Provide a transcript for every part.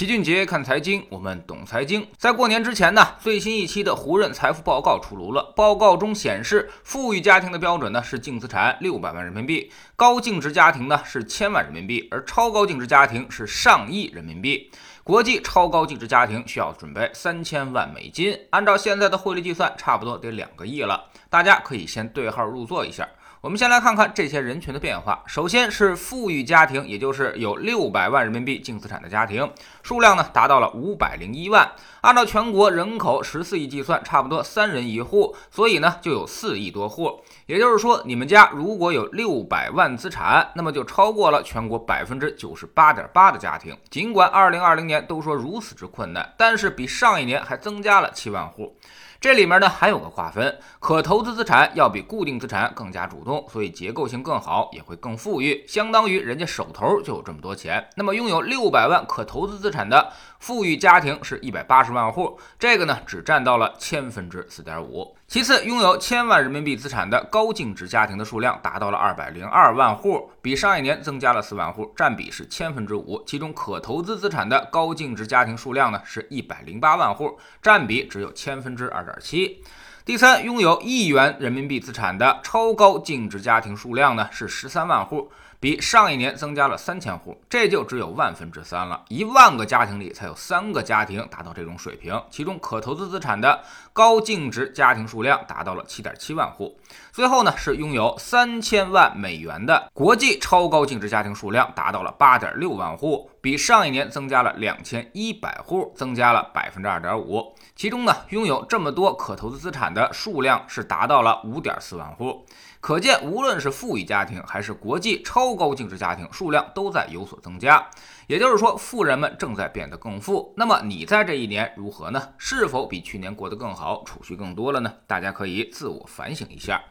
齐俊杰看财经，我们懂财经。在过年之前呢，最新一期的胡润财富报告出炉了。报告中显示，富裕家庭的标准呢是净资产六百万人民币，高净值家庭呢是千万人民币，而超高净值家庭是上亿人民币。国际超高净值家庭需要准备三千万美金，按照现在的汇率计算，差不多得两个亿了。大家可以先对号入座一下。我们先来看看这些人群的变化。首先是富裕家庭，也就是有六百万人民币净资产的家庭，数量呢达到了五百零一万。按照全国人口十四亿计算，差不多三人一户，所以呢就有四亿多户。也就是说，你们家如果有六百万资产，那么就超过了全国百分之九十八点八的家庭。尽管二零二零年都说如此之困难，但是比上一年还增加了七万户。这里面呢还有个划分，可投资资产要比固定资产更加主动，所以结构性更好，也会更富裕，相当于人家手头就有这么多钱。那么拥有六百万可投资资产的富裕家庭是一百八十万户，这个呢只占到了千分之四点五。其次，拥有千万人民币资产的高净值家庭的数量达到了二百零二万户，比上一年增加了四万户，占比是千分之五。其中可投资资产的高净值家庭数量呢是一百零八万户，占比只有千分之二点七。第三，拥有亿元人民币资产的超高净值家庭数量呢是十三万户。比上一年增加了三千户，这就只有万分之三了。一万个家庭里才有三个家庭达到这种水平，其中可投资资产的高净值家庭数量达到了七点七万户。最后呢，是拥有三千万美元的国际超高净值家庭数量达到了八点六万户，比上一年增加了两千一百户，增加了百分之二点五。其中呢，拥有这么多可投资资产的数量是达到了五点四万户。可见，无论是富裕家庭还是国际超高净值家庭，数量都在有所增加。也就是说，富人们正在变得更富。那么，你在这一年如何呢？是否比去年过得更好，储蓄更多了呢？大家可以自我反省一下。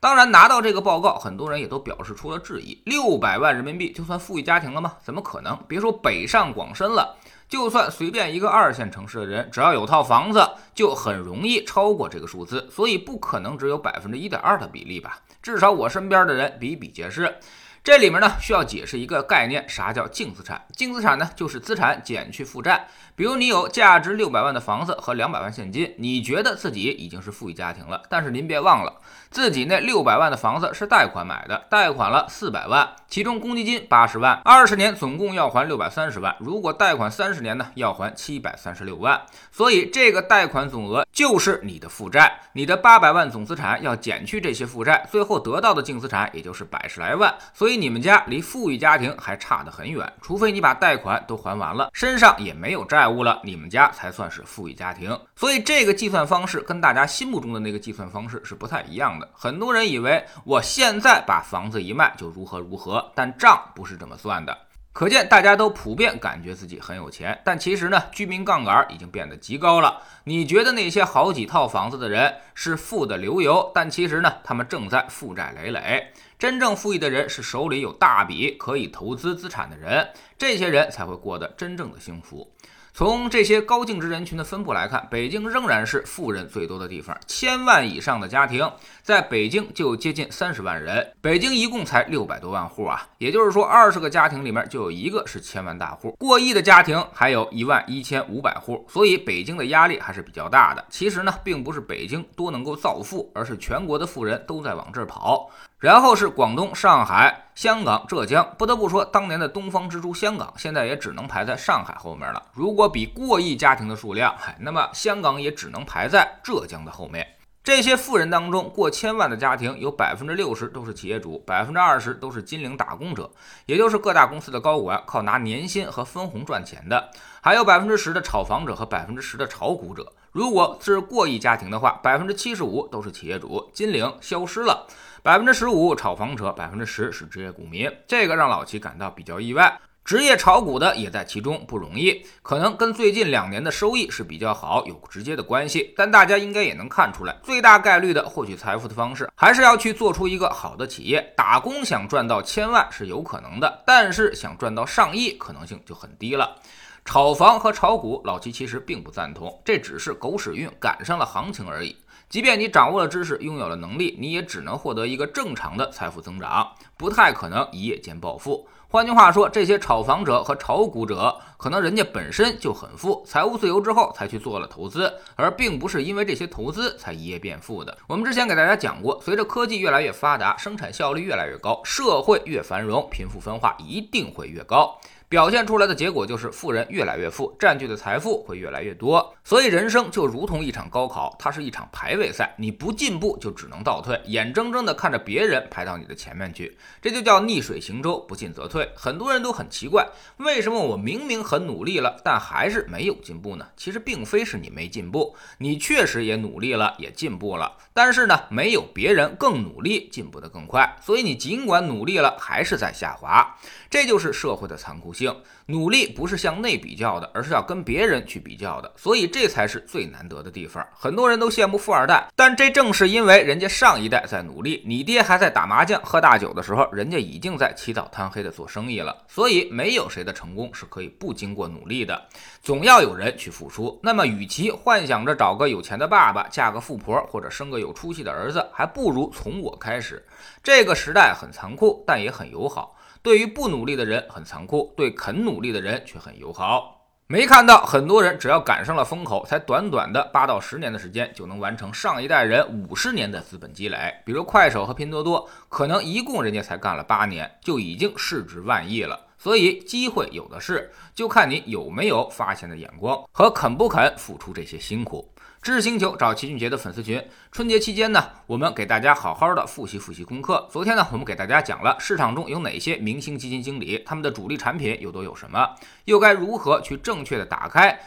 当然，拿到这个报告，很多人也都表示出了质疑：六百万人民币就算富裕家庭了吗？怎么可能？别说北上广深了。就算随便一个二线城市的人，只要有套房子，就很容易超过这个数字，所以不可能只有百分之一点二的比例吧？至少我身边的人比比皆是。这里面呢需要解释一个概念，啥叫净资产？净资产呢就是资产减去负债。比如你有价值六百万的房子和两百万现金，你觉得自己已经是富裕家庭了。但是您别忘了，自己那六百万的房子是贷款买的，贷款了四百万，其中公积金八十万，二十年总共要还六百三十万。如果贷款三十年呢，要还七百三十六万。所以这个贷款总额就是你的负债。你的八百万总资产要减去这些负债，最后得到的净资产也就是百十来万。所以。所以你们家离富裕家庭还差得很远，除非你把贷款都还完了，身上也没有债务了，你们家才算是富裕家庭。所以这个计算方式跟大家心目中的那个计算方式是不太一样的。很多人以为我现在把房子一卖就如何如何，但账不是这么算的。可见大家都普遍感觉自己很有钱，但其实呢，居民杠杆已经变得极高了。你觉得那些好几套房子的人是富得流油，但其实呢，他们正在负债累累。真正富裕的人是手里有大笔可以投资资产的人，这些人才会过得真正的幸福。从这些高净值人群的分布来看，北京仍然是富人最多的地方。千万以上的家庭在北京就接近三十万人。北京一共才六百多万户啊，也就是说，二十个家庭里面就有一个是千万大户。过亿的家庭还有一万一千五百户，所以北京的压力还是比较大的。其实呢，并不是北京多能够造富，而是全国的富人都在往这儿跑。然后是广东、上海、香港、浙江。不得不说，当年的东方之珠香港，现在也只能排在上海后面了。如果比过亿家庭的数量，那么香港也只能排在浙江的后面。这些富人当中，过千万的家庭有百分之六十都是企业主，百分之二十都是金领打工者，也就是各大公司的高管，靠拿年薪和分红赚钱的。还有百分之十的炒房者和百分之十的炒股者。如果是过亿家庭的话，百分之七十五都是企业主，金领消失了。百分之十五炒房者，百分之十是职业股民，这个让老齐感到比较意外。职业炒股的也在其中，不容易，可能跟最近两年的收益是比较好有直接的关系。但大家应该也能看出来，最大概率的获取财富的方式，还是要去做出一个好的企业。打工想赚到千万是有可能的，但是想赚到上亿可能性就很低了。炒房和炒股，老齐其实并不赞同，这只是狗屎运赶上了行情而已。即便你掌握了知识，拥有了能力，你也只能获得一个正常的财富增长，不太可能一夜间暴富。换句话说，这些炒房者和炒股者，可能人家本身就很富，财务自由之后才去做了投资，而并不是因为这些投资才一夜变富的。我们之前给大家讲过，随着科技越来越发达，生产效率越来越高，社会越繁荣，贫富分化一定会越高。表现出来的结果就是富人越来越富，占据的财富会越来越多。所以人生就如同一场高考，它是一场排位赛，你不进步就只能倒退，眼睁睁地看着别人排到你的前面去，这就叫逆水行舟，不进则退。很多人都很奇怪，为什么我明明很努力了，但还是没有进步呢？其实并非是你没进步，你确实也努力了，也进步了，但是呢，没有别人更努力，进步的更快。所以你尽管努力了，还是在下滑。这就是社会的残酷性。努力不是向内比较的，而是要跟别人去比较的，所以这才是最难得的地方。很多人都羡慕富二代，但这正是因为人家上一代在努力，你爹还在打麻将、喝大酒的时候，人家已经在起早贪黑的做生意了。所以没有谁的成功是可以不经过努力的，总要有人去付出。那么，与其幻想着找个有钱的爸爸、嫁个富婆或者生个有出息的儿子，还不如从我开始。这个时代很残酷，但也很友好。对于不努力的人很残酷，对肯努力的人却很友好。没看到很多人只要赶上了风口，才短短的八到十年的时间，就能完成上一代人五十年的资本积累。比如快手和拼多多，可能一共人家才干了八年，就已经市值万亿了。所以机会有的是，就看你有没有发现的眼光和肯不肯付出这些辛苦。知识星球找齐俊杰的粉丝群，春节期间呢，我们给大家好好的复习复习功课。昨天呢，我们给大家讲了市场中有哪些明星基金经理，他们的主力产品又都有什么，又该如何去正确的打开。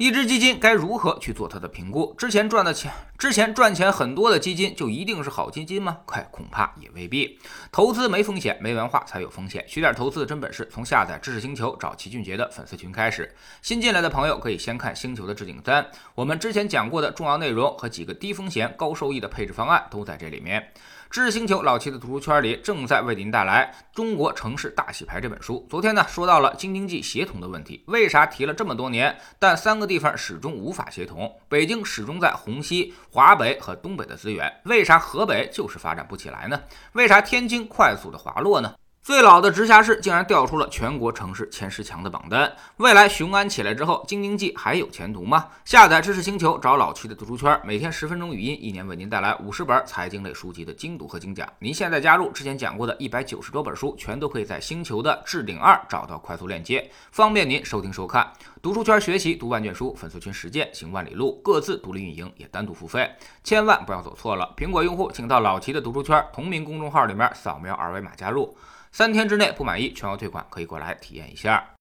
一只基金该如何去做它的评估？之前赚的钱，之前赚钱很多的基金就一定是好基金吗？快，恐怕也未必。投资没风险，没文化才有风险。学点投资的真本事，从下载知识星球找齐俊杰的粉丝群开始。新进来的朋友可以先看星球的置顶单，我们之前讲过的重要内容和几个低风险高收益的配置方案都在这里面。知识星球老七的读书圈里正在为您带来《中国城市大洗牌》这本书。昨天呢，说到了京津冀协同的问题，为啥提了这么多年，但三个地方始终无法协同？北京始终在虹吸华北和东北的资源，为啥河北就是发展不起来呢？为啥天津快速的滑落呢？最老的直辖市竟然调出了全国城市前十强的榜单，未来雄安起来之后，京津冀还有前途吗？下载知识星球，找老齐的读书圈，每天十分钟语音，一年为您带来五十本财经类书籍的精读和精讲。您现在加入，之前讲过的一百九十多本书，全都可以在星球的置顶二找到快速链接，方便您收听收看。读书圈学习读万卷书，粉丝群实践行万里路，各自独立运营，也单独付费，千万不要走错了。苹果用户请到老齐的读书圈同名公众号里面扫描二维码加入。三天之内不满意，全额退款，可以过来体验一下。